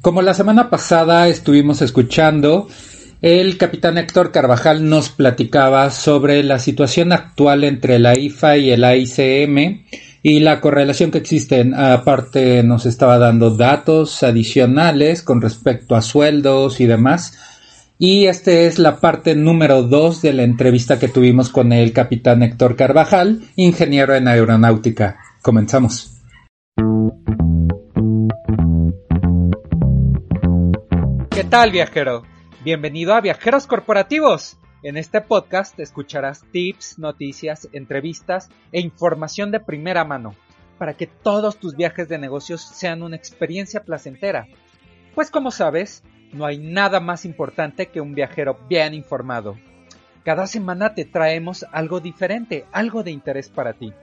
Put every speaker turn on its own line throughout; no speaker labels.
Como la semana pasada estuvimos escuchando, el capitán Héctor Carvajal nos platicaba sobre la situación actual entre la IFA y el AICM y la correlación que existe. Aparte nos estaba dando datos adicionales con respecto a sueldos y demás. Y esta es la parte número dos de la entrevista que tuvimos con el capitán Héctor Carvajal, ingeniero en aeronáutica. Comenzamos. Tal, viajero? Bienvenido a Viajeros Corporativos. En este podcast escucharás tips, noticias, entrevistas e información de primera mano para que todos tus viajes de negocios sean una experiencia placentera. Pues como sabes, no hay nada más importante que un viajero bien informado. Cada semana te traemos algo diferente, algo de interés para ti,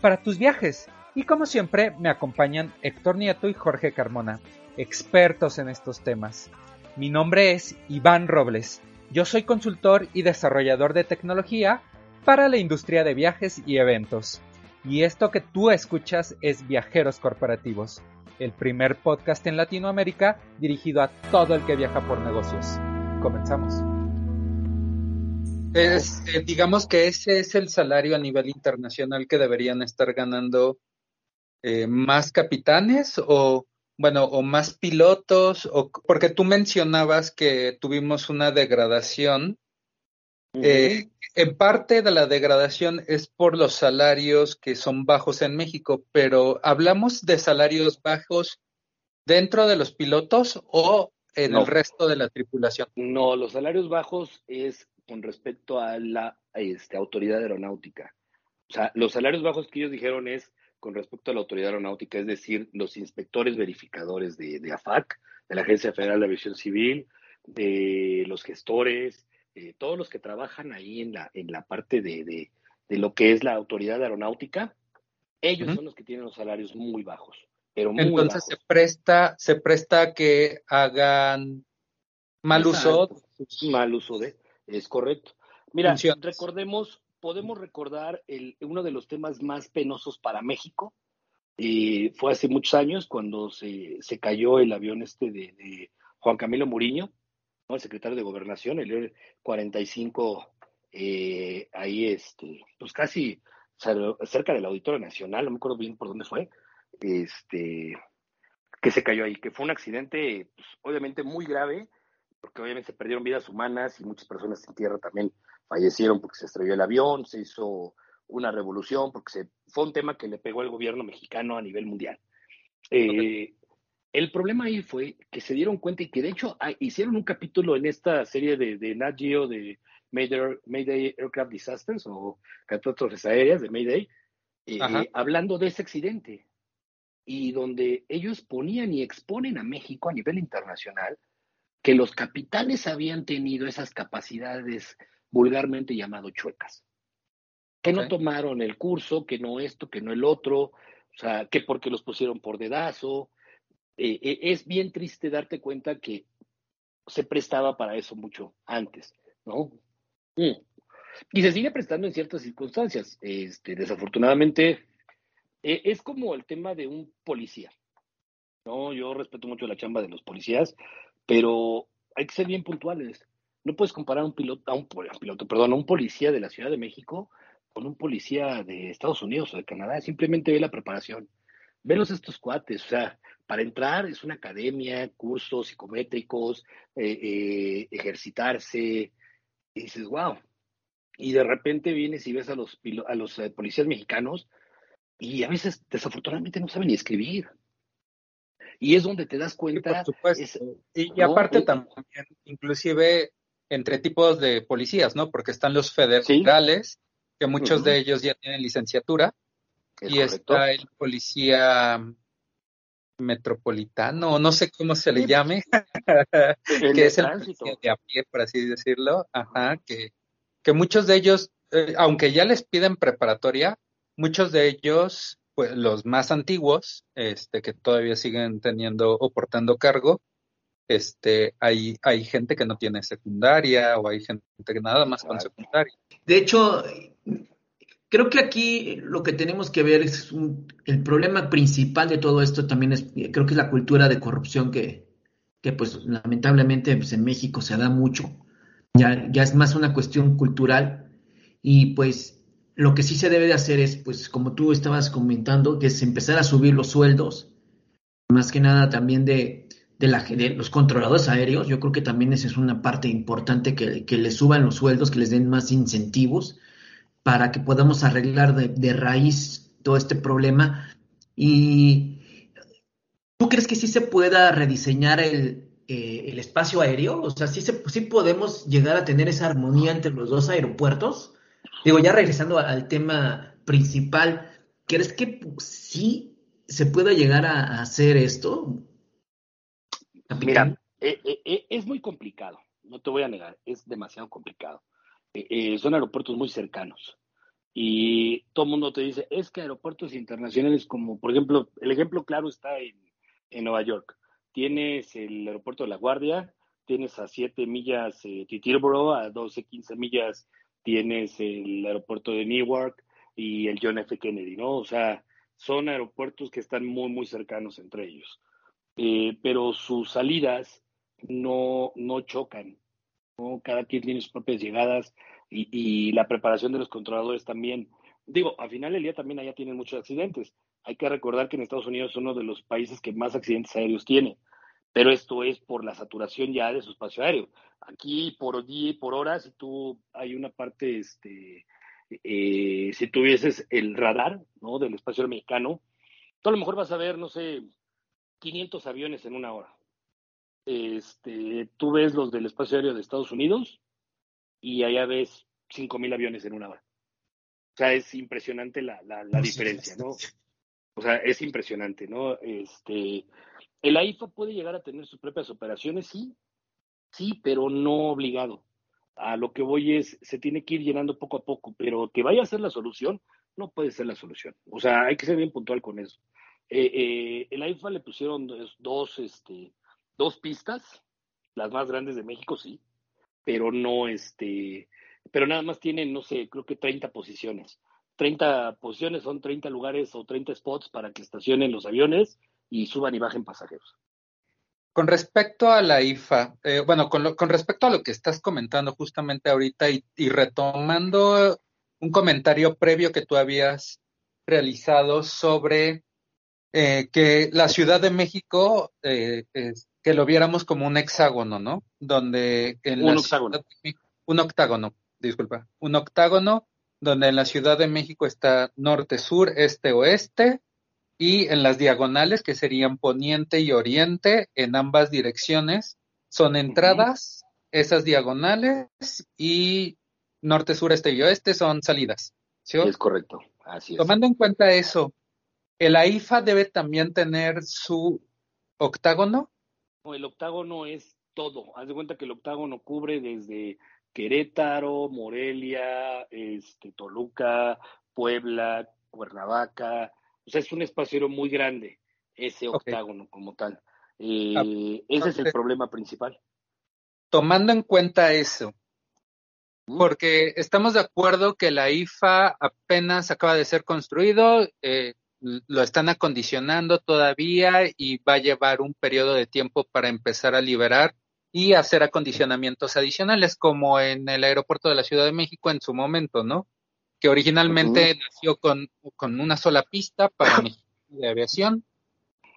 para tus viajes. Y como siempre, me acompañan Héctor Nieto y Jorge Carmona, expertos en estos temas. Mi nombre es Iván Robles. Yo soy consultor y desarrollador de tecnología para la industria de viajes y eventos. Y esto que tú escuchas es Viajeros Corporativos el primer podcast en Latinoamérica dirigido a todo el que viaja por negocios. Comenzamos. Eh, digamos que ese es el salario a nivel internacional que deberían estar ganando eh, más capitanes o bueno o más pilotos o porque tú mencionabas que tuvimos una degradación eh, en parte de la degradación es por los salarios que son bajos en México, pero ¿hablamos de salarios bajos dentro de los pilotos o en el resto de la tripulación?
No, los salarios bajos es con respecto a la este, autoridad aeronáutica. O sea, los salarios bajos que ellos dijeron es con respecto a la autoridad aeronáutica, es decir, los inspectores verificadores de, de AFAC, de la Agencia Federal de Aviación Civil, de los gestores, eh, todos los que trabajan ahí en la, en la parte de, de, lo que es la autoridad aeronáutica, ellos son los que tienen los salarios muy bajos. Pero muy
Entonces se presta, se presta que hagan mal uso.
Mal uso de, es correcto. Mira, recordemos, podemos recordar el, uno de los temas más penosos para México. Eh, fue hace muchos años cuando se, se cayó el avión este de, Juan Camilo Muriño, el secretario de Gobernación, el 45, eh, ahí, este, pues casi cerca del Auditorio Nacional, no me acuerdo bien por dónde fue, este, que se cayó ahí, que fue un accidente, pues, obviamente muy grave, porque obviamente se perdieron vidas humanas y muchas personas en tierra también fallecieron porque se estrelló el avión, se hizo una revolución, porque se, fue un tema que le pegó al gobierno mexicano a nivel mundial. Eh, el problema ahí fue que se dieron cuenta y que de hecho hicieron un capítulo en esta serie de, de Nat Geo de Mayday, Aircraft Disasters o catástrofes aéreas de Mayday, eh, hablando de ese accidente y donde ellos ponían y exponen a México a nivel internacional que los capitanes habían tenido esas capacidades vulgarmente llamado chuecas, que no tomaron el curso, que no esto, que no el otro, o sea, que porque los pusieron por dedazo, eh, eh, es bien triste darte cuenta que se prestaba para eso mucho antes, ¿no? Mm. Y se sigue prestando en ciertas circunstancias. Este, desafortunadamente, eh, es como el tema de un policía. No, yo respeto mucho la chamba de los policías, pero hay que ser bien puntuales. No puedes comparar un piloto, a un, piloto, perdón, a un policía de la Ciudad de México con un policía de Estados Unidos o de Canadá. Simplemente ve la preparación. Velos estos cuates, o sea, para entrar es una academia, cursos psicométricos, eh, eh, ejercitarse, y dices, wow. Y de repente vienes y ves a los, a los eh, policías mexicanos y a veces desafortunadamente no saben ni escribir. Y es donde te das cuenta.
y, aparte también, inclusive entre tipos de policías, ¿no? Porque están los federales, que muchos de ellos ya tienen licenciatura, y está el policía metropolitano, no sé cómo se le llame, que es el de a pie, por así decirlo, ajá, que, que muchos de ellos, eh, aunque ya les piden preparatoria, muchos de ellos, pues los más antiguos, este, que todavía siguen teniendo o portando cargo, este, hay, hay gente que no tiene secundaria o hay gente que nada más con secundaria.
De hecho, creo que aquí lo que tenemos que ver es el problema principal de todo esto también es, creo que es la cultura de corrupción que, que pues lamentablemente pues, en México se da mucho. Ya, ya es más una cuestión cultural y pues lo que sí se debe de hacer es, pues como tú estabas comentando, que es empezar a subir los sueldos, más que nada también de, de, los controladores aéreos, yo creo que también esa es una parte importante que, que les suban los sueldos, que les den más incentivos para que podamos arreglar de, raíz todo este problema. ¿Y tú crees que sí se pueda rediseñar el, eh, el espacio aéreo? O sea, ¿sí, se, ¿sí podemos llegar a tener esa armonía entre los dos aeropuertos? Digo, ya regresando al tema principal, ¿crees que sí se pueda llegar a hacer esto?
Mira, eh, eh, eh, es muy complicado, no te voy a negar, es demasiado complicado. son aeropuertos muy cercanos y todo el mundo te dice, es que aeropuertos internacionales como, por ejemplo, el ejemplo claro está en, Nueva York. Tienes el aeropuerto de La Guardia, tienes a 7 millas eh, Titirboro, a 12, 15 millas tienes el aeropuerto de Newark y el John F. Kennedy, ¿no? O sea, son aeropuertos que están muy, muy cercanos entre ellos. Eh, pero sus salidas no, no chocan. ¿no? Cada quien tiene sus propias llegadas y, la preparación de los controladores también. Digo, al final del día también allá tienen muchos accidentes. Hay que recordar que en Estados Unidos es uno de los países que más accidentes aéreos tiene, pero esto es por la saturación ya de su espacio aéreo. Aquí por día y por hora, si tú hay una parte, este, eh, si tuvieses el radar ¿no? del espacio aéreo mexicano, tú a lo mejor vas a ver, no sé, 500 aviones en una hora. Este, tú ves los del espacio aéreo de Estados Unidos y allá ves 5.000 aviones en una hora. O sea, es impresionante la, la, diferencia, ¿no? O sea, es impresionante, ¿no? Este, el AIFA puede llegar a tener sus propias operaciones, sí, sí, pero no obligado. A lo que voy es, se tiene que ir llenando poco a poco, pero que vaya a ser la solución, no puede ser la solución. O sea, hay que ser bien puntual con eso. Eh, eh, el AIFA le pusieron dos, este, dos pistas, las más grandes de México, sí, pero no, este, pero nada más tienen, no sé, creo que 30 posiciones. 30 posiciones son 30 lugares o 30 spots para que estacionen los aviones y suban y bajen pasajeros.
Con respecto a la IFA, eh, bueno, con, con, respecto a lo que estás comentando justamente ahorita y, retomando un comentario previo que tú habías realizado sobre eh, que la Ciudad de México, eh, que lo viéramos como un hexágono, ¿no? Donde en
un octágono.
un octágono, disculpa, un octágono donde en la Ciudad de México está norte, sur, este, oeste, y en las diagonales, que serían poniente y oriente, en ambas direcciones, son entradas, esas diagonales, y norte, sur, este y oeste son salidas.
¿sí? Es correcto, así es.
Tomando en cuenta eso, ¿El AIFA debe también tener su octágono?
No, el octágono es todo. Haz de cuenta que el octágono cubre desde Querétaro, Morelia, este, Toluca, Puebla, Cuernavaca. O sea, es un espacio muy grande, ese octágono como tal. Eh, ah, ese es el problema principal.
Tomando en cuenta eso, porque estamos de acuerdo que la IFA apenas acaba de ser construido, eh, lo están acondicionando todavía y va a llevar un periodo de tiempo para empezar a liberar y hacer acondicionamientos adicionales, como en el aeropuerto de la Ciudad de México en su momento, ¿no? Que originalmente nació con, con, una sola pista para de aviación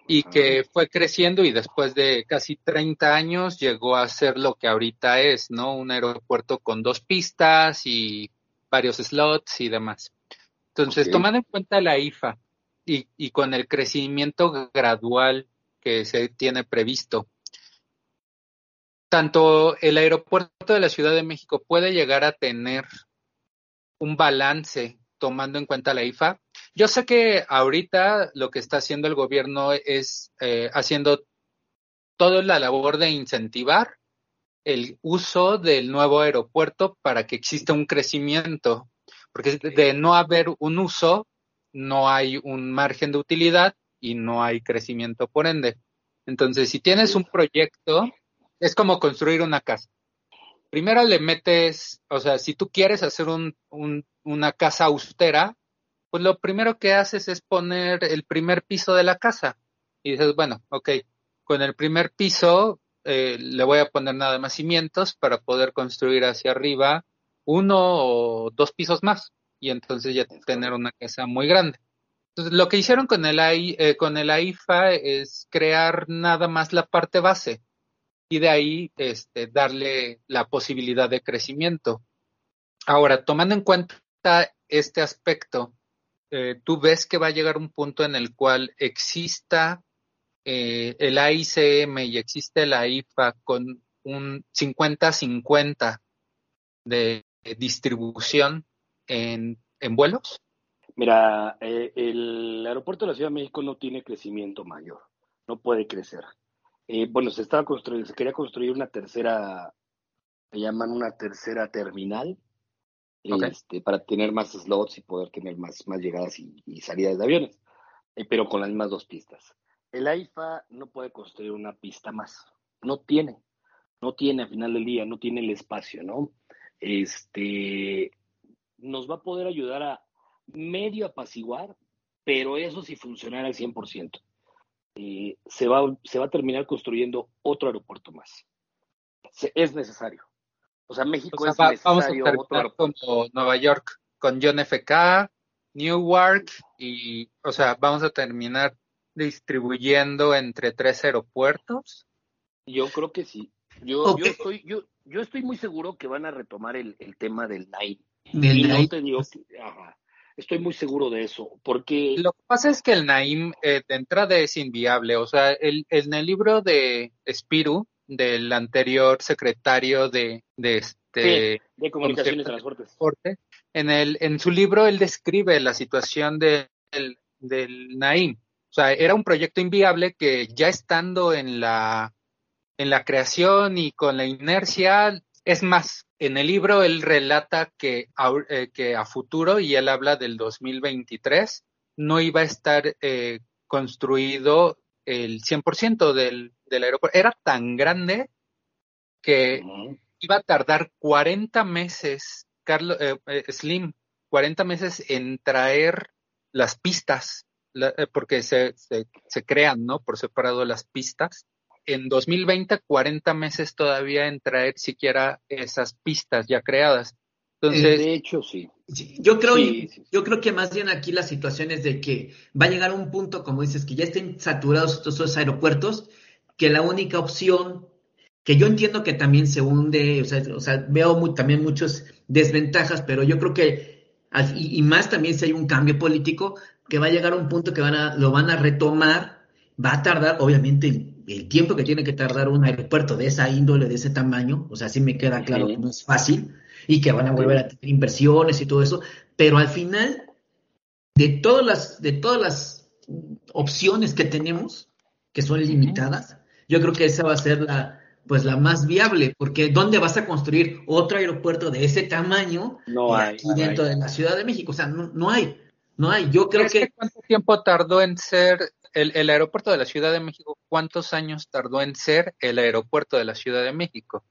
y que fue creciendo y después de casi 30 años llegó a ser lo que ahorita es, ¿no? Un aeropuerto con dos pistas y varios slots y demás. Entonces, tomando en cuenta la IFA, y, con el crecimiento gradual que se tiene previsto. Tanto el aeropuerto de la Ciudad de México puede llegar a tener un balance tomando en cuenta la IFA. Yo sé que ahorita lo que está haciendo el gobierno es eh, haciendo toda la labor de incentivar el uso del nuevo aeropuerto para que exista un crecimiento, porque de no haber un uso, no hay un margen de utilidad y no hay crecimiento por ende. Entonces, si tienes un proyecto, es como construir una casa. Primero le metes, o sea, si tú quieres hacer un, una casa austera, pues lo primero que haces es poner el primer piso de la casa. Y dices, bueno, ok, con el primer piso eh, le voy a poner nada más cimientos para poder construir hacia arriba uno o dos pisos más y entonces ya tener una casa muy grande. Entonces, lo que hicieron con el, eh, AIFA es crear nada más la parte base y de ahí este, darle la posibilidad de crecimiento. Ahora, tomando en cuenta este aspecto, eh, tú ves que va a llegar un punto en el cual exista eh, el AICM y existe la IFA con un 50-50 de distribución en, vuelos?
Mira, eh, el aeropuerto de la Ciudad de México no tiene crecimiento mayor, no puede crecer. Eh, bueno, se estaba construyendo, se quería construir una tercera, se llaman una tercera terminal, este, para tener más slots y poder tener más, más llegadas y, salidas de aviones, pero con las mismas dos pistas. El AIFA no puede construir una pista más, no tiene, no tiene al final del día, no tiene el espacio, ¿no? Este, nos va a poder ayudar a medio apaciguar, pero eso sí funcionara al 100%. Eh, se, va, se va a terminar construyendo otro aeropuerto más. es necesario. O sea, México es necesario
otro aeropuerto. Como Nueva York, con John FK, Newark, y, o sea, vamos a terminar distribuyendo entre tres aeropuertos?
Yo creo que sí. Yo, yo, estoy, yo, yo estoy muy seguro que van a retomar el, el tema del NAIM. estoy muy seguro de eso, porque...
Lo que pasa es que el Naim eh, de entrada es inviable, o sea, el, en el libro de Spiru, del anterior secretario de, de este...
de Comunicaciones y Transportes.
En, el, en su libro él describe la situación del, del Naim o sea, era un proyecto inviable que ya estando en la, en la creación y con la inercia, es más, en el libro él relata que a, eh, que a futuro, y él habla del 2023, no iba a estar eh, construido el 100% del, del aeropuerto. Era tan grande que iba a tardar 40 meses, Carlos, eh, Slim, 40 meses en traer las pistas porque se, se, crean, ¿no? Por separado las pistas. En 2020, 40 meses todavía en traer siquiera esas pistas ya creadas. Entonces,
de hecho, sí.
yo creo, yo creo que más bien aquí la situación es de que va a llegar un punto, como dices, que ya estén saturados todos esos aeropuertos, que la única opción, que yo entiendo que también se hunde, o sea, o sea veo también muchas desventajas, pero yo creo que, y, y, más también si hay un cambio político, que va a llegar un punto que van a, lo van a retomar, va a tardar, obviamente, el, tiempo que tiene que tardar un aeropuerto de esa índole, de ese tamaño, o sea, sí me queda claro que no es fácil y que van a volver a tener inversiones y todo eso, pero al final, de todas las, de todas las opciones que tenemos, que son limitadas, yo creo que esa va a ser la, pues la más viable, porque ¿dónde vas a construir otro aeropuerto de ese tamaño
no hay,
aquí dentro de la Ciudad de México? O sea, no, no hay. No hay, yo creo que...
¿Cuánto tiempo tardó en ser el, aeropuerto de la Ciudad de México? ¿Cuántos años tardó en ser el aeropuerto de la Ciudad de México?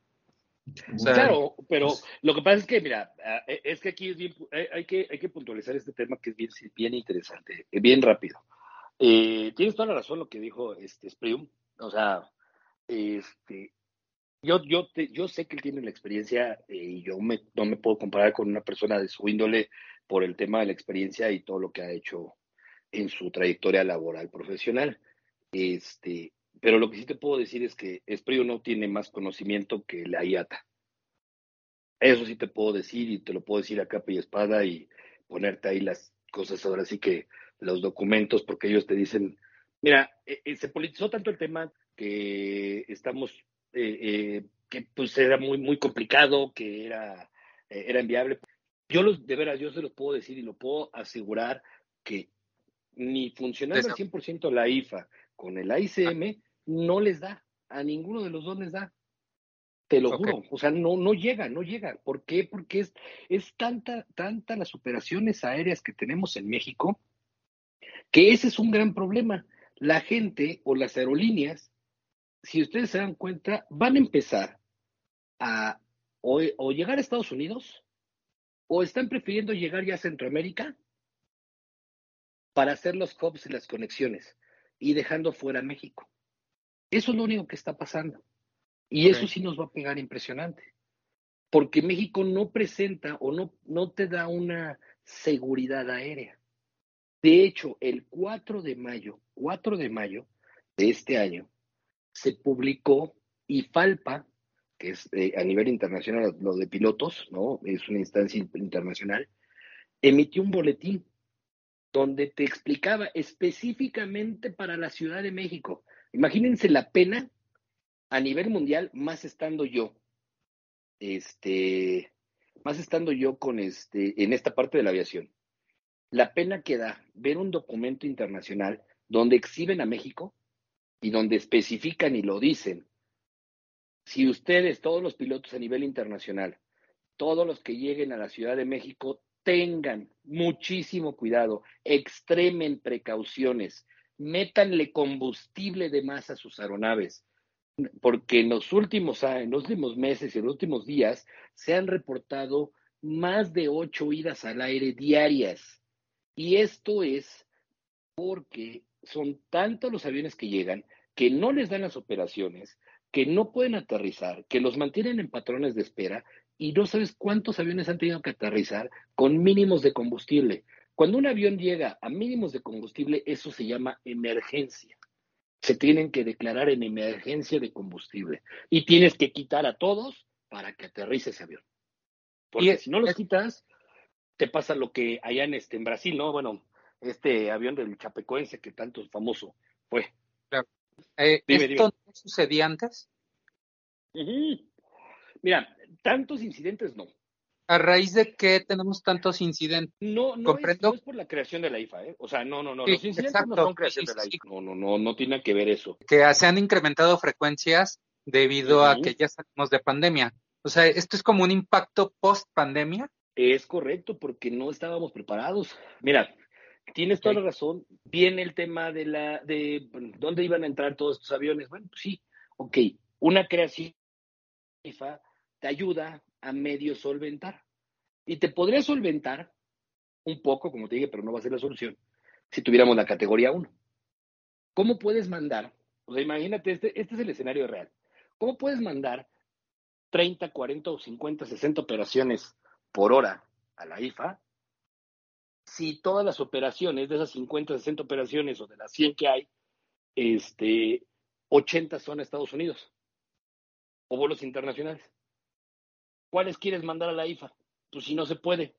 claro, pero pues lo que pasa es que, mira, e, es que aquí hay, que, hay que puntualizar este tema que es bien, bien interesante, eh, bien rápido. Eh, tienes toda la razón lo que dijo este Sprium, o sea, este, yo, yo, yo sé que él tiene la experiencia eh, y yo me, no me puedo comparar con una persona de su índole por el tema de la experiencia y todo lo que ha hecho en su trayectoria laboral profesional. Este, pero lo que sí te puedo decir es que Esprío no tiene más conocimiento que la IATA. Eso sí te puedo decir y te lo puedo decir a capa y espada y ponerte ahí las cosas ahora sí que los documentos, porque ellos te dicen, mira, eh, eh, se politizó tanto el tema que estamos, eh, que pues era muy, muy complicado, que era, era inviable yo los, de veras, yo se los puedo decir y lo puedo asegurar que ni funcionando al 100% la IFA con el AICM no les da, a ninguno de los dos les da. Te lo juro, o sea, no, no llega, no llega. ¿Por qué? Porque es, es tanta, tanta las operaciones aéreas que tenemos en México que ese es un gran problema. La gente o las aerolíneas, si ustedes se dan cuenta, van a empezar a o, llegar a Estados Unidos o están prefiriendo llegar ya a Centroamérica para hacer los hubs y las conexiones y dejando fuera México. Eso es lo único que está pasando. Y eso sí nos va a pegar impresionante. Porque México no presenta o no, no te da una seguridad aérea. De hecho, el 4 de mayo, 4 de mayo de este año, se publicó IFALPA, que es eh, a nivel internacional lo de pilotos, ¿no? Es una instancia internacional, emitió un boletín donde te explicaba específicamente para la Ciudad de México. Imagínense la pena a nivel mundial, más estando yo, este, más estando yo con este, en esta parte de la aviación. La pena que da ver un documento internacional donde exhiben a México y donde especifican y lo dicen si ustedes, todos los pilotos a nivel internacional, todos los que lleguen a la Ciudad de México, tengan muchísimo cuidado, extremen precauciones, métanle combustible de más a sus aeronaves, porque en los últimos, en los últimos meses y en los últimos días se han reportado más de ocho idas al aire diarias. Y esto es porque son tantos los aviones que llegan que no les dan las operaciones, que no pueden aterrizar, que los mantienen en patrones de espera y no sabes cuántos aviones han tenido que aterrizar con mínimos de combustible. Cuando un avión llega a mínimos de combustible, eso se llama emergencia. Se tienen que declarar en emergencia de combustible y tienes que quitar a todos para que aterrice ese avión. Porque si no los quitas, te pasa lo que allá en, este, en Brasil, ¿no? Bueno, este avión del Chapecoense que tanto famoso fue.
Eh, ¿Esto no sucedía antes?
Mira, tantos incidentes no.
¿A raíz de qué tenemos tantos incidentes?
No, no, es, no es, por la creación de la IFA, ¿eh? O sea, no, no, no. los incidentes no son creación de la IFA. No, no, no, no tiene que ver eso.
Que se han incrementado frecuencias debido a que ya salimos de pandemia. O sea, ¿esto es como un impacto post pandemia?
Es correcto, porque no estábamos preparados. Mira, Tienes toda la razón. Viene el tema de la de dónde iban a entrar todos estos aviones. Bueno, pues sí, ok. Una creación te ayuda a medio solventar. Y te podría solventar un poco, como te dije, pero no va a ser la solución, si tuviéramos la categoría 1. ¿Cómo puedes mandar? O sea, imagínate, este, este es el escenario real. ¿Cómo puedes mandar 30, 40 o 50, 60 operaciones por hora a la IFA si todas las operaciones, de esas 50, 60 operaciones o de las 100 que hay, este, 80 son a Estados Unidos o vuelos internacionales. ¿Cuáles quieres mandar a la IFA? Pues si no se puede.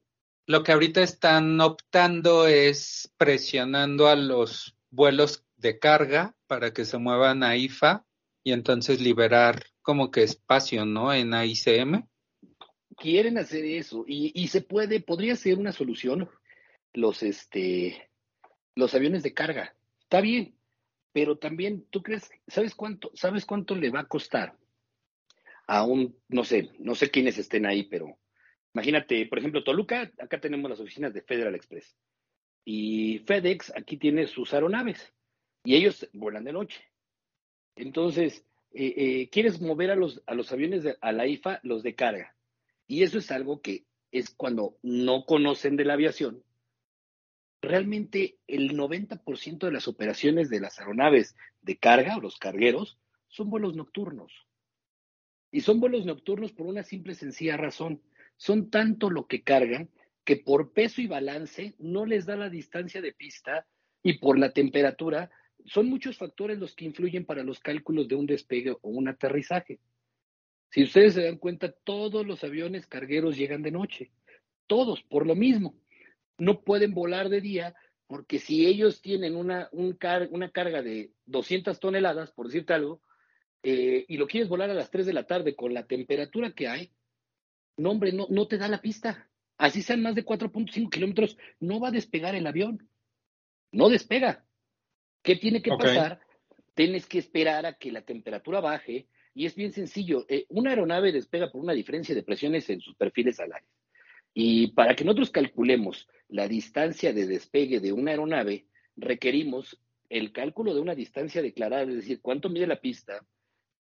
Lo que ahorita están optando es presionando a los vuelos de carga para que se muevan a IFA y entonces liberar como que espacio, ¿no? En AICM.
Quieren hacer eso y, y se puede, podría ser una solución los, este, los aviones de carga. Está bien, pero también, ¿tú crees, sabes cuánto, sabes cuánto le va a costar a un, no sé, no sé quiénes estén ahí, pero imagínate, por ejemplo, Toluca, acá tenemos las oficinas de Federal Express y FedEx aquí tiene sus aeronaves y ellos vuelan de noche. Entonces, eh, eh, quieres mover a los, a los aviones de, a la IFA, los de carga. Y eso es algo que es cuando no conocen de la aviación realmente el 90% de las operaciones de las aeronaves de carga o los cargueros son vuelos nocturnos. Y son vuelos nocturnos por una simple y sencilla razón. Son tanto lo que cargan que por peso y balance no les da la distancia de pista y por la temperatura son muchos factores los que influyen para los cálculos de un despegue o un aterrizaje. Si ustedes se dan cuenta, todos los aviones cargueros llegan de noche, todos por lo mismo no pueden volar de día porque si ellos tienen una, una carga de 200 toneladas, por decirte algo, eh, y lo quieres volar a las 3 de la tarde con la temperatura que hay, no, hombre, no, no te da la pista. así sean más de 4.5 kilómetros, no va a despegar el avión. No despega. ¿Qué tiene que pasar? Tienes que esperar a que la temperatura baje y es bien sencillo. Eh, una aeronave despega por una diferencia de presiones en sus perfiles alares. Y para que nosotros calculemos la distancia de despegue de una aeronave, requerimos el cálculo de una distancia declarada, es decir, cuánto mide la pista,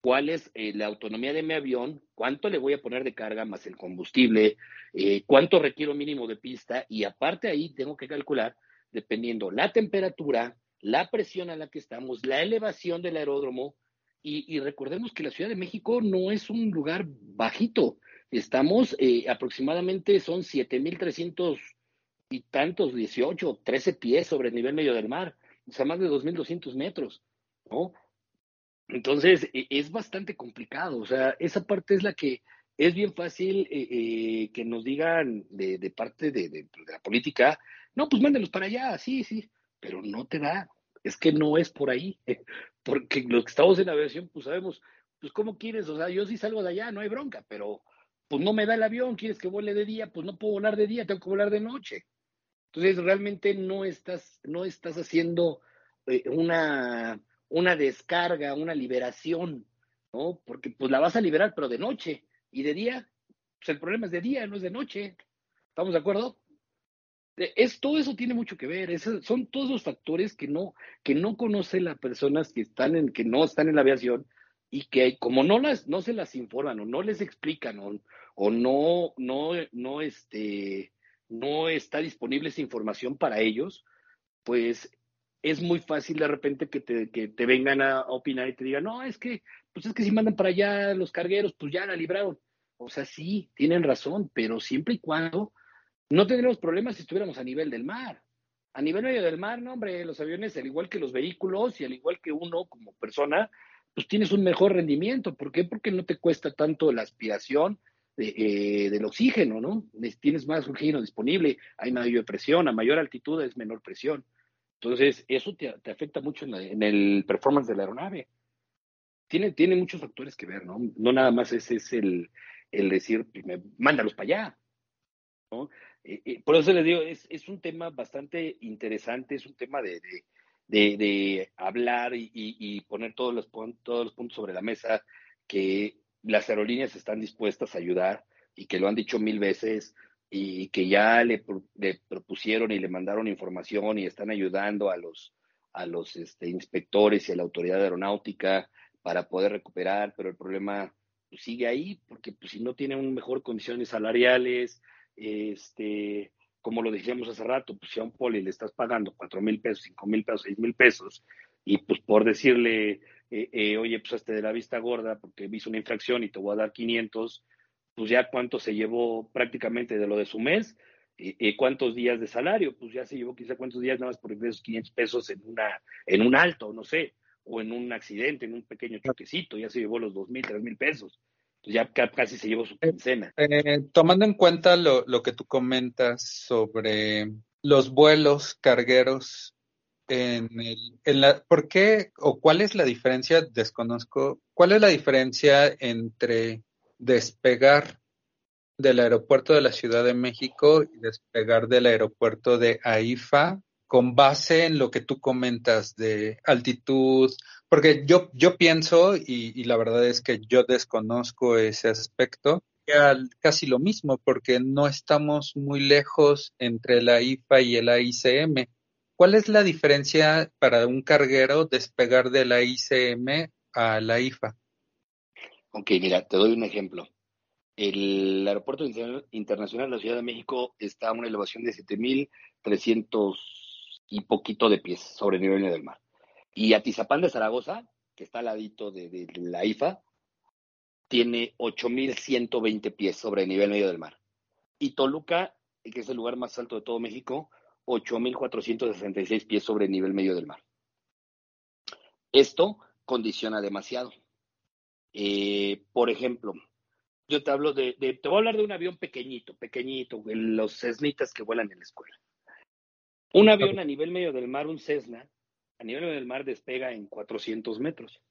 cuál es eh, la autonomía de mi avión, cuánto le voy a poner de carga más el combustible, eh, cuánto requiero mínimo de pista y aparte ahí tengo que calcular, dependiendo la temperatura, la presión a la que estamos, la elevación del aeródromo y, recordemos que la Ciudad de México no es un lugar bajito, estamos eh, aproximadamente son 7.300 y tantos, 18, 13 pies sobre el nivel medio del mar, o sea, más de 2.200 metros, ¿no? Entonces, e, es bastante complicado, o sea, esa parte es la que es bien fácil eh, eh, que nos digan de, parte de, la política, no, pues mándelos para allá, sí, sí, pero no te da, es que no es por ahí, porque los que estamos en aviación, pues sabemos, pues cómo quieres, o sea, yo sí salgo de allá, no hay bronca, pero pues no me da el avión, quieres que vuele de día, pues no puedo volar de día, tengo que volar de noche. Entonces, realmente no estás, no estás haciendo eh, una una descarga, una liberación, ¿no? Porque pues la vas a liberar, pero de noche y de día, pues el problema es de día, no es de noche. ¿Estamos de acuerdo? E, es, todo eso tiene mucho que ver, son todos los factores que no, que no conocen las personas que están en, que no están en la aviación y que como no las, no se las informan o no les explican o, o no, no, no, este, no está disponible esa información para ellos, pues es muy fácil de repente que te, que te vengan a, opinar y te digan, no, es que, pues es que si mandan para allá los cargueros, pues ya la libraron. O sea, sí, tienen razón, pero siempre y cuando no tendríamos problemas si estuviéramos a nivel del mar. A nivel medio del mar, no, hombre, los aviones, al igual que los vehículos y al igual que uno como persona, pues tienes un mejor rendimiento. ¿Por qué? Porque no te cuesta tanto la aspiración de, eh, del oxígeno, ¿no? Tienes más oxígeno disponible, hay mayor presión, a mayor altitud es menor presión. Entonces, eso te, afecta mucho en, el performance de la aeronave. Tiene, tiene muchos factores que ver, ¿no? No nada más ese es el, el decir, pues, mándalos para allá, ¿no? Eh, eh, por eso les digo, es, es, un tema bastante interesante, es un tema de, de, de, hablar y, y, poner todos los, todos los puntos sobre la mesa, que las aerolíneas están dispuestas a ayudar y que lo han dicho mil veces, y que ya le, propusieron y le mandaron información y están ayudando a los, a los este, inspectores y a la autoridad aeronáutica para poder recuperar, pero el problema pues, sigue ahí porque pues, si no tienen mejor condiciones salariales, este, como lo decíamos hace rato, pues si a un poli le estás pagando cuatro mil pesos, cinco mil pesos, seis mil pesos, y pues por decirle, eh, eh, oye, pues este de la vista gorda porque hizo una infracción y te voy a dar 500, pues ya cuánto se llevó prácticamente de lo de su mes, y, cuántos días de salario, pues ya se llevó quizá cuántos días nada más por esos 500 pesos en, una, en un alto, no sé, o en un accidente, en un pequeño choquecito, ya se llevó los dos mil, tres mil pesos. Pues ya casi se llevó su eh, quincena.
Eh, tomando en cuenta lo, lo que tú comentas sobre los vuelos cargueros en el, en la, ¿por qué o cuál es la diferencia? Desconozco. ¿Cuál es la diferencia entre despegar del aeropuerto de la Ciudad de México y despegar del aeropuerto de AIFA con base en lo que tú comentas de altitud, porque yo, yo pienso, y, la verdad es que yo desconozco ese aspecto, casi lo mismo, porque no estamos muy lejos entre la IFA y el AICM. ¿Cuál es la diferencia para un carguero despegar de la ICM a la IFA?
Ok, mira, te doy un ejemplo. El Aeropuerto Internacional de la Ciudad de México está a una elevación de 7.300 y poquito de pies sobre el nivel del mar. Y Atizapán de Zaragoza, que está al ladito de, la IFA, tiene 8.120 pies sobre el nivel medio del mar. Y Toluca, que es el lugar más alto de todo México, 8.466 pies sobre el nivel medio del mar. Esto condiciona demasiado. Eh, por ejemplo, yo te hablo de, te voy a hablar de un avión pequeñito, pequeñito, los Cessnitas que vuelan en la escuela. Un avión a nivel medio del mar, un Cessna, a nivel medio del mar despega en 400 metros.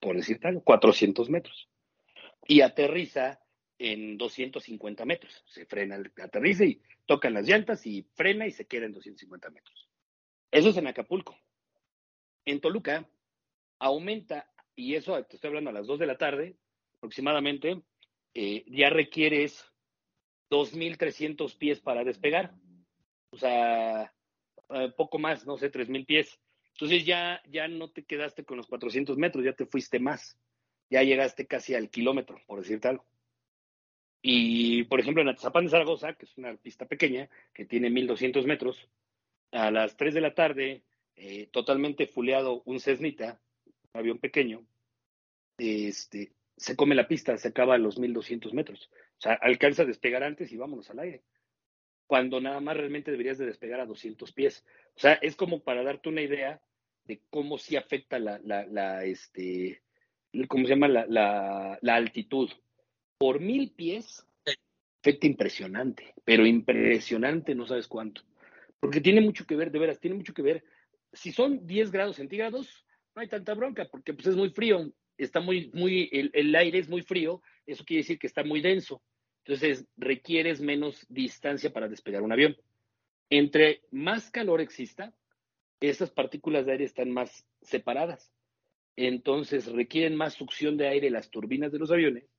Por decir tal, 400 metros. Y aterriza en 250 metros. Se frena, aterriza y tocan las llantas y frena y se queda en 250 metros. Eso es en Acapulco. En Toluca aumenta, y eso te estoy hablando a las 2 de la tarde aproximadamente, eh, ya requieres 2.300 pies para despegar. O sea, eh, poco más, no sé, 3.000 pies. Entonces ya, ya no te quedaste con los 400 metros, ya te fuiste más. Ya llegaste casi al kilómetro, por decirte algo. Y, por ejemplo, en Atizapán de Zaragoza, que es una pista pequeña, que tiene 1200 metros, a las 3 de la tarde, eh, totalmente fuleado un Cessnita, un avión pequeño, este, se come la pista, se acaba a los 1200 metros. O sea, alcanza a despegar antes y vámonos al aire. Cuando nada más realmente deberías de despegar a 200 pies. O sea, es como para darte una idea de cómo sí afecta la, la, la este, ¿cómo se llama? La, la, la altitud por mil pies, efecto impresionante, pero impresionante, no sabes cuánto. Porque tiene mucho que ver, de veras, tiene mucho que ver. Si son 10 grados centígrados, no hay tanta bronca, porque pues es muy frío, está muy, muy, el, el aire es muy frío, eso quiere decir que está muy denso. Entonces requieres menos distancia para despegar un avión. Entre más calor exista, esas partículas de aire están más separadas. Entonces requieren más succión de aire las turbinas de los aviones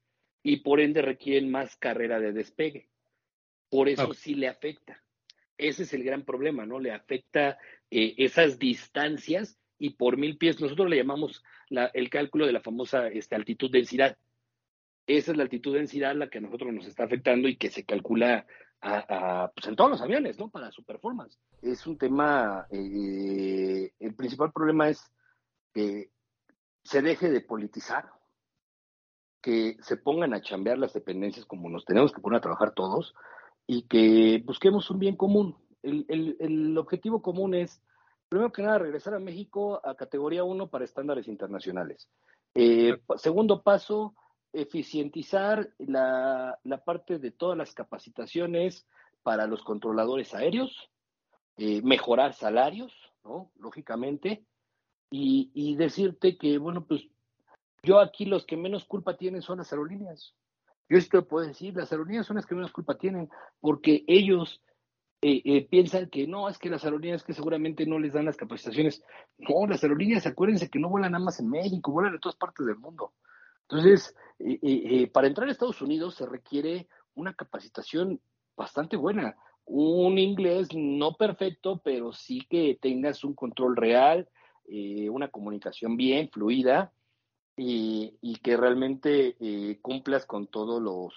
y por ende requieren más carrera de despegue. Por eso sí le afecta. Ese es el gran problema, ¿no? Le afecta eh, esas distancias y por mil pies, nosotros le llamamos el cálculo de la famosa este, altitud-densidad. Esa es la altitud-densidad la que a nosotros nos está afectando y que se calcula a, pues en todos los aviones, ¿no? Para su performance. Es un tema, eh, el principal problema es que se deje de politizar, que se pongan a chambear las dependencias como nos tenemos que poner a trabajar todos y que busquemos un bien común. El, objetivo común es, primero que nada, regresar a México a categoría 1 para estándares internacionales. Eh, segundo paso, eficientizar la, parte de todas las capacitaciones para los controladores aéreos, eh, mejorar salarios, ¿no? Lógicamente, y, y decirte que, bueno, pues yo aquí los que menos culpa tienen son las aerolíneas. Yo esto puedo decir, las aerolíneas son las que menos culpa tienen, porque ellos eh, eh, piensan que no, es que las aerolíneas que seguramente no les dan las capacitaciones. No, las aerolíneas, acuérdense que no vuelan nada más en México, vuelan en todas partes del mundo. Entonces, eh, para entrar a Estados Unidos se requiere una capacitación bastante buena. Un inglés no perfecto, pero sí que tengas un control real, una comunicación bien, fluida, y, que realmente eh, cumplas con todos los,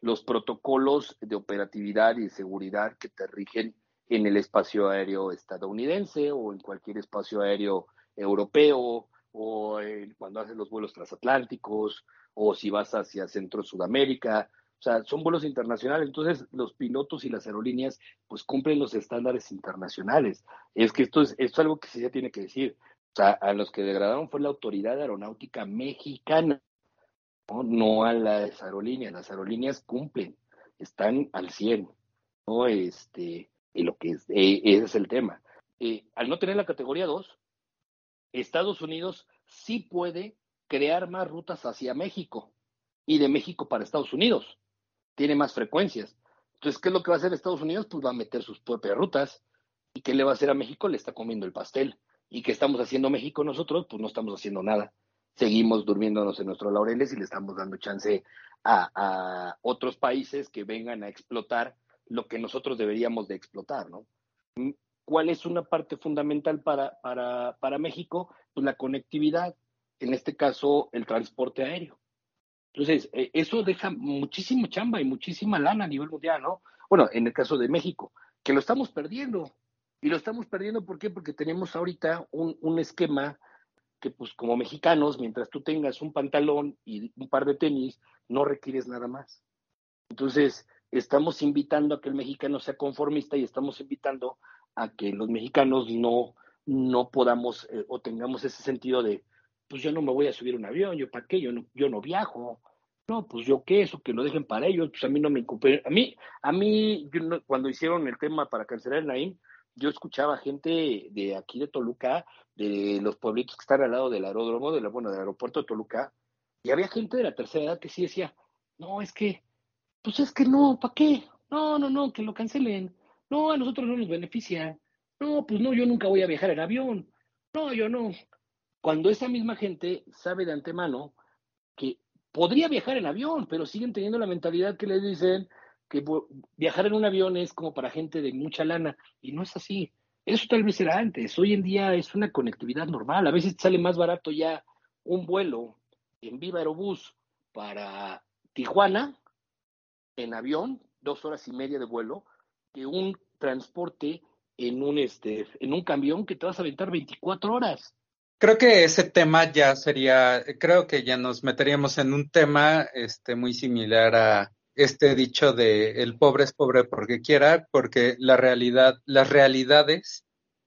los protocolos de operatividad y seguridad que te rigen en el espacio aéreo estadounidense o en cualquier espacio aéreo europeo o cuando haces los vuelos transatlánticos o si vas hacia Centro Sudamérica. O sea, son vuelos internacionales, entonces los pilotos y las aerolíneas pues cumplen los estándares internacionales. Es que esto es, esto es algo que se ya tiene que decir. O sea, a los que degradaron fue la Autoridad Aeronáutica Mexicana, no, a las aerolíneas. Las aerolíneas cumplen, están al 100, ¿no? Este, y lo que es, eh, ese es el tema. Eh, al no tener la categoría 2, Estados Unidos sí puede crear más rutas hacia México y de México para Estados Unidos. Tiene más frecuencias. Entonces, ¿qué es lo que va a hacer Estados Unidos? Pues va a meter sus propias rutas. ¿Y qué le va a hacer a México? Le está comiendo el pastel. ¿Y qué estamos haciendo México nosotros? Pues no estamos haciendo nada. Seguimos durmiéndonos en nuestros laureles y le estamos dando chance a, otros países que vengan a explotar lo que nosotros deberíamos de explotar, ¿no? ¿Cuál es una parte fundamental para, México? Pues la conectividad, en este caso el transporte aéreo. Entonces, eh, eso deja muchísima chamba y muchísima lana a nivel mundial, ¿no? Bueno, en el caso de México, que lo estamos perdiendo. Y lo estamos perdiendo, ¿por qué? Porque tenemos ahorita un esquema que, pues, como mexicanos, mientras tú tengas un pantalón y un par de tenis, no requieres nada más. Entonces, estamos invitando a que el mexicano sea conformista y estamos invitando a que los mexicanos no, no podamos eh, o tengamos ese sentido de, pues yo no me voy a subir un avión, yo para qué, yo no, yo no viajo. No, pues yo qué, eso que lo dejen para ellos, pues a mí no me. A mí, a mí, cuando hicieron el tema para cancelar el NAIM, yo escuchaba gente de aquí de Toluca, de los pueblitos que están al lado del aeródromo, de la, bueno, del aeropuerto de Toluca, y había gente de la tercera edad que sí decía, no, es que pues es que no, ¿para qué? No, no, no, que lo cancelen. No, a nosotros no nos beneficia. No, pues no, yo nunca voy a viajar en avión. No, yo no. Cuando esa misma gente sabe de antemano que podría viajar en avión, pero siguen teniendo la mentalidad que les dicen que viajar en un avión es como para gente de mucha lana, y no es así. Eso tal vez era antes. Hoy en día es una conectividad normal. A veces sale más barato ya un vuelo en Viva Aerobús para Tijuana en avión, dos horas y media de vuelo, que un transporte en un este en un camión que te vas a aventar 24 horas.
Creo que ese tema ya sería, creo que ya nos meteríamos en un tema este muy similar a este dicho de el pobre es pobre porque quiera, porque la realidad, las realidades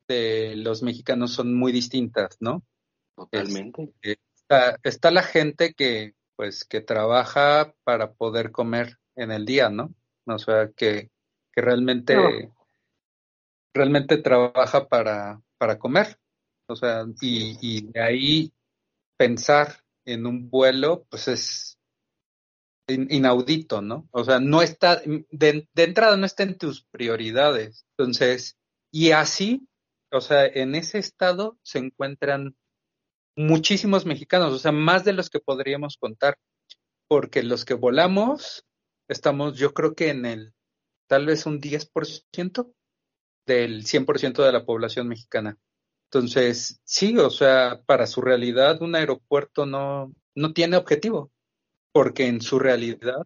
de los mexicanos son muy distintas, ¿no?
Totalmente.
Este, está, está, la gente que, pues, que trabaja para poder comer en el día, ¿no? O sea, que, que realmente, realmente trabaja para, para comer. O sea, y, y de ahí pensar en un vuelo, pues es, inaudito, ¿no? O sea, no está, de, entrada no está en tus prioridades. Entonces, y así, o sea, en ese estado se encuentran muchísimos mexicanos, o sea, más de los que podríamos contar, porque los que volamos estamos, yo creo que en el, tal vez un 10% del 100% de la población mexicana. Entonces, sí, o sea, para su realidad un aeropuerto no, no tiene objetivo porque en su realidad,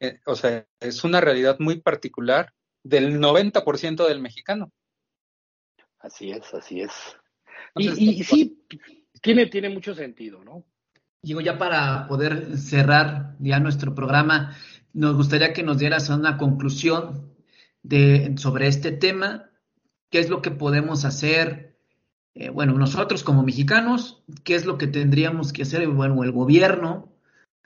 eh, o sea, es una realidad muy particular del 90% del mexicano.
Así es, así es. y, sí, tiene, tiene mucho sentido, ¿no?
Digo, ya para poder cerrar ya nuestro programa, nos gustaría que nos dieras una conclusión de, sobre este tema, qué es lo que podemos hacer, eh, bueno, nosotros como mexicanos, qué es lo que tendríamos que hacer, bueno, el gobierno,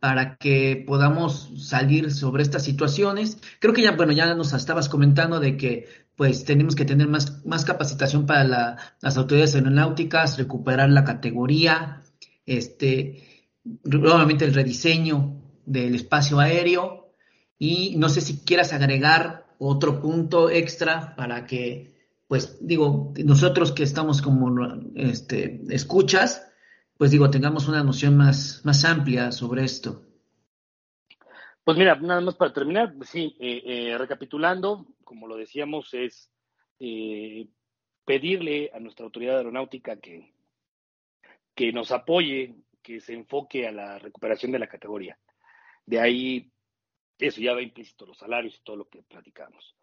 para que podamos salir sobre estas situaciones. Creo que ya, bueno, ya nos estabas comentando de que pues tenemos que tener más, más capacitación para las autoridades aeronáuticas, recuperar la categoría, este, nuevamente el rediseño del espacio aéreo y no sé si quieras agregar otro punto extra para que, pues digo, nosotros que estamos como este, escuchas, pues digo, tengamos una noción más, más amplia sobre esto.
Pues mira, nada más para terminar, sí, eh, eh, recapitulando, como lo decíamos, es eh, pedirle a nuestra autoridad aeronáutica que, que nos apoye, que se enfoque a la recuperación de la categoría. De ahí, eso ya va implícito, los salarios y todo lo que platicamos.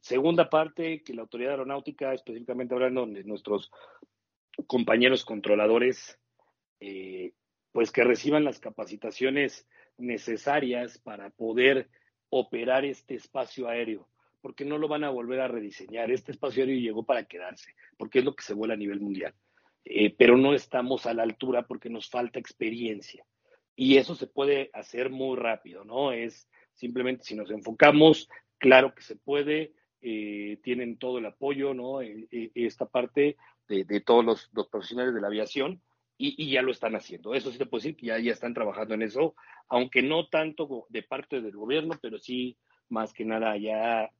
segunda parte, que la autoridad aeronáutica, específicamente hablando de nuestros compañeros controladores, eh, pues que reciban las capacitaciones necesarias para poder operar este espacio aéreo, porque no lo van a volver a rediseñar. Este espacio aéreo llegó para quedarse, porque es lo que se vuela a nivel mundial. Eh, pero no estamos a la altura porque nos falta experiencia. Y eso se puede hacer muy rápido, ¿no? Es simplemente si nos enfocamos, claro que se puede, eh, tienen todo el apoyo, ¿no? esta parte de, todos los, profesionales de la aviación y, ya lo están haciendo. Eso sí te puedo decir que ya, ya están trabajando en eso, aunque no tanto de parte del gobierno, pero sí más que nada ya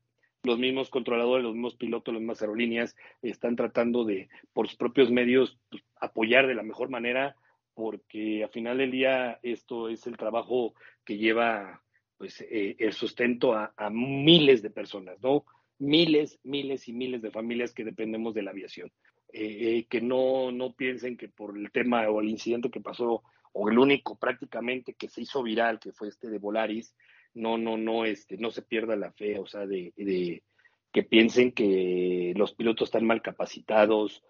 los mismos controladores, los mismos pilotos, las mismas aerolíneas están tratando de, por sus propios medios, pues, apoyar de la mejor manera, porque al final del día esto es el trabajo que lleva pues eh, el sustento a, miles de personas, ¿no? Miles, miles y miles de familias que dependemos de la aviación. Eh, que no, no piensen que por el tema o el incidente que pasó, o el único prácticamente que se hizo viral, que fue este de Volaris, no, no, no, este, no se pierda la fe, o sea, de, de que piensen que los pilotos están mal capacitados.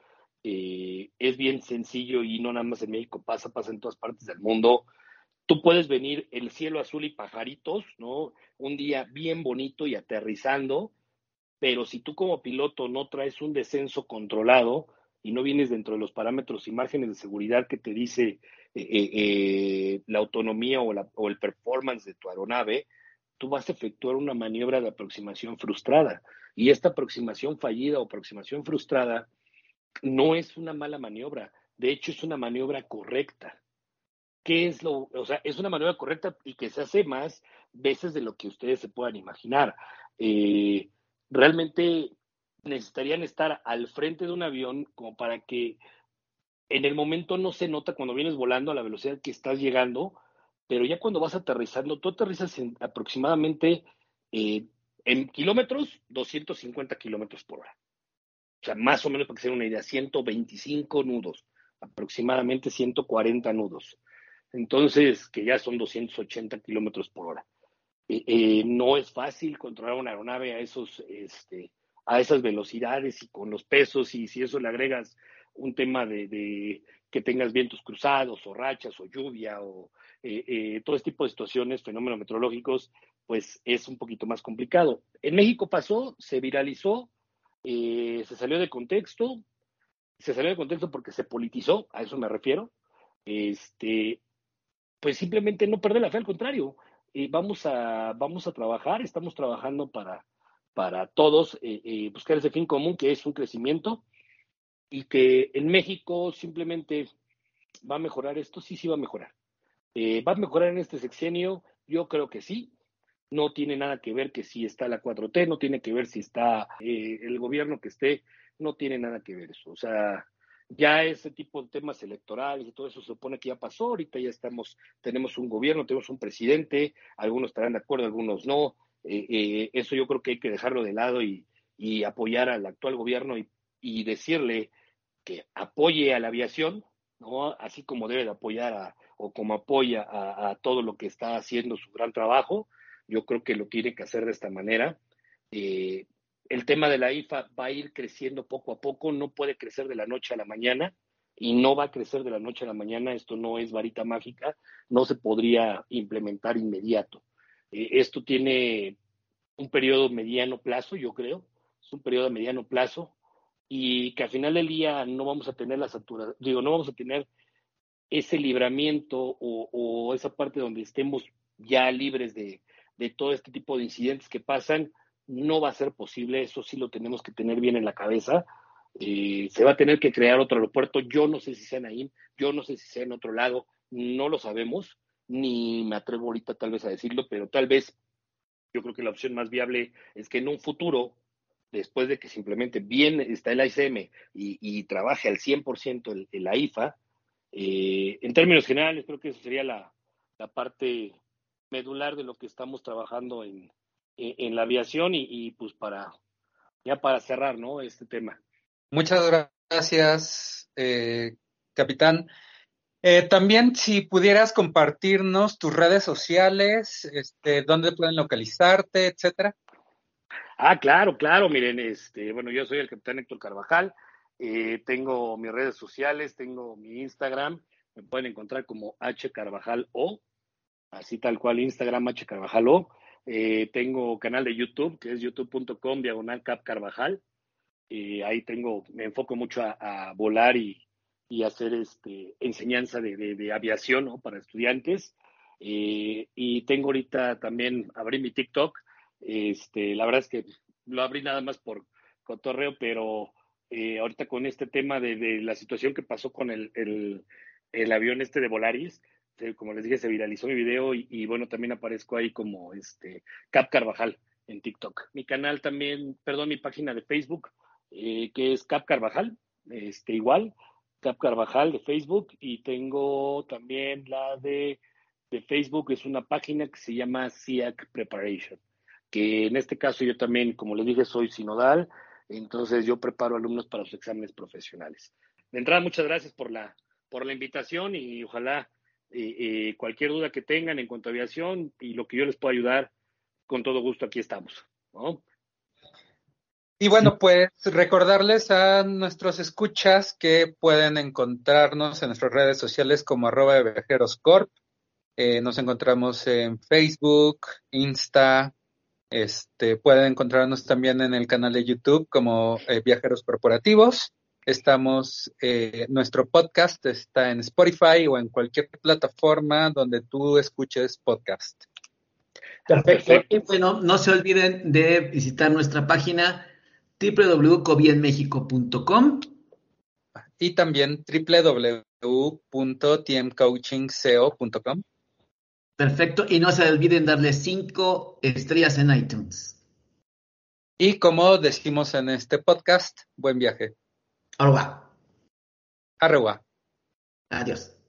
Eh, es bien sencillo y no nada más en México pasa, pasa en todas partes del mundo. Tú puedes venir el cielo azul y pajaritos, ¿no? Un día bien bonito y aterrizando, pero si tú como piloto no traes un descenso controlado y no vienes dentro de los parámetros y márgenes de seguridad que te dice eh, eh, eh, la autonomía o, la, o el performance de tu aeronave, tú vas a efectuar una maniobra de aproximación frustrada. Y esta aproximación fallida o aproximación frustrada no es una mala maniobra, de hecho es una maniobra correcta. qué es lo, o sea, es una manera correcta y que se hace más veces de lo que ustedes se puedan imaginar. Realmente necesitarían estar al frente de un avión como para que en el momento no se nota cuando vienes volando a la velocidad que estás llegando, pero ya cuando vas aterrizando, tú aterrizas en aproximadamente eh, en kilómetros, 250 kilómetros por hora. O sea, más o menos para que se una idea, 125 nudos, aproximadamente 140 nudos. Entonces, que ya son 280 kilómetros por hora. Eh, eh, no es fácil controlar una aeronave a esos, este, a esas velocidades y con los pesos, y si eso le agregas un tema de, que tengas vientos cruzados o rachas o lluvia o eh, eh, todo este tipo de situaciones, fenómenos meteorológicos, pues es un poquito más complicado. En México pasó, se viralizó, eh, se salió de contexto, se salió de contexto porque se politizó, a eso me refiero. Este, pues simplemente no perder la fe, al contrario, vamos, a, vamos a trabajar, estamos trabajando para, para todos buscar ese fin común que es un crecimiento y que en México simplemente va a mejorar esto, sí, sí va a mejorar. Eh, ¿Va a mejorar en este sexenio? Yo creo que sí. No tiene nada que ver que si está la 4T, no tiene que ver si está eh, el gobierno que esté, no tiene nada que ver eso. O sea, ya ese tipo de temas electorales y todo eso se supone que ya pasó, ahorita ya estamos, tenemos un gobierno, tenemos un presidente, algunos estarán de acuerdo, algunos no. Eh, eso yo creo que hay que dejarlo de lado y, y apoyar al actual gobierno y y decirle que apoye a la aviación, ¿no? Así como debe de apoyar a, o como apoya a, todo lo que está haciendo su gran trabajo, yo creo que lo tiene que hacer de esta manera. Eh, el tema de la IFA va a ir creciendo poco a poco, no puede crecer de la noche a la mañana y no va a crecer de la noche a la mañana, esto no es varita mágica, no se podría implementar inmediato. Eh, esto tiene un periodo mediano plazo, yo creo, es un periodo de mediano plazo, y que al final del día no vamos a tener la saturación, digo, no vamos a tener ese libramiento o, esa parte donde estemos ya libres de, todo este tipo de incidentes que pasan, no va a ser posible, eso sí lo tenemos que tener bien en la cabeza. Eh, se va a tener que crear otro aeropuerto, yo no sé si sea en ahí, yo no sé si sea en otro lado, no lo sabemos, ni me atrevo ahorita tal vez a decirlo, pero tal vez yo creo que la opción más viable es que en un futuro después de que simplemente bien está el ICM y, trabaje al 100% el, el, la IFA, eh, en términos generales creo que esa sería la, parte medular de lo que estamos trabajando en, la aviación y, pues para ya para cerrar ¿no? este tema.
Muchas gracias, eh, capitán. Eh, también si pudieras compartirnos tus redes sociales, este, dónde pueden localizarte, etcétera.
Ah, claro, claro, miren, este, bueno, yo soy el capitán Héctor Carvajal, eh, tengo mis redes sociales, tengo mi Instagram, me pueden encontrar como H Carvajal O, así tal cual Instagram H Carvajal O, eh, tengo canal de YouTube que es youtube.com diagonal cap Carvajal, eh, ahí tengo, me enfoco mucho a, volar y, y, hacer este, enseñanza de, de, aviación ¿no? para estudiantes. y tengo ahorita también, abrí mi TikTok, este, la verdad es que lo abrí nada más por cotorreo, pero eh, ahorita con este tema de, la situación que pasó con el, el, avión este de Volaris, como les dije, se viralizó mi video y, bueno, también aparezco ahí como este Cap Carvajal en TikTok. Mi canal también, perdón, mi página de Facebook, eh, que es Cap Carvajal, este, igual, Cap Carvajal de Facebook, y tengo también la de, de Facebook, es una página que se llama SIAC Preparation que en este caso yo también, como les dije, soy sinodal, entonces yo preparo alumnos para los exámenes profesionales. De entrada, muchas gracias por la, por la invitación y ojalá eh, cualquier duda que tengan en cuanto a aviación y lo que yo les pueda ayudar, con todo gusto aquí estamos.
Y bueno, pues recordarles a nuestros escuchas que pueden encontrarnos en nuestras redes sociales como arroba de viajeros corp. Eh, nos encontramos en Facebook, Insta, este, pueden encontrarnos también en el canal de YouTube como eh, Viajeros Corporativos. Estamos, eh, nuestro podcast está en Spotify o en cualquier plataforma donde tú escuches podcast.
Perfecto. Y bueno, no se olviden de visitar nuestra página www.cobienmexico.com
y también www www.tmcoachingco.com.
Perfecto, y no se olviden darle cinco estrellas en iTunes.
Y como decimos en este podcast, buen viaje.
Arroba.
Arroba.
Adiós.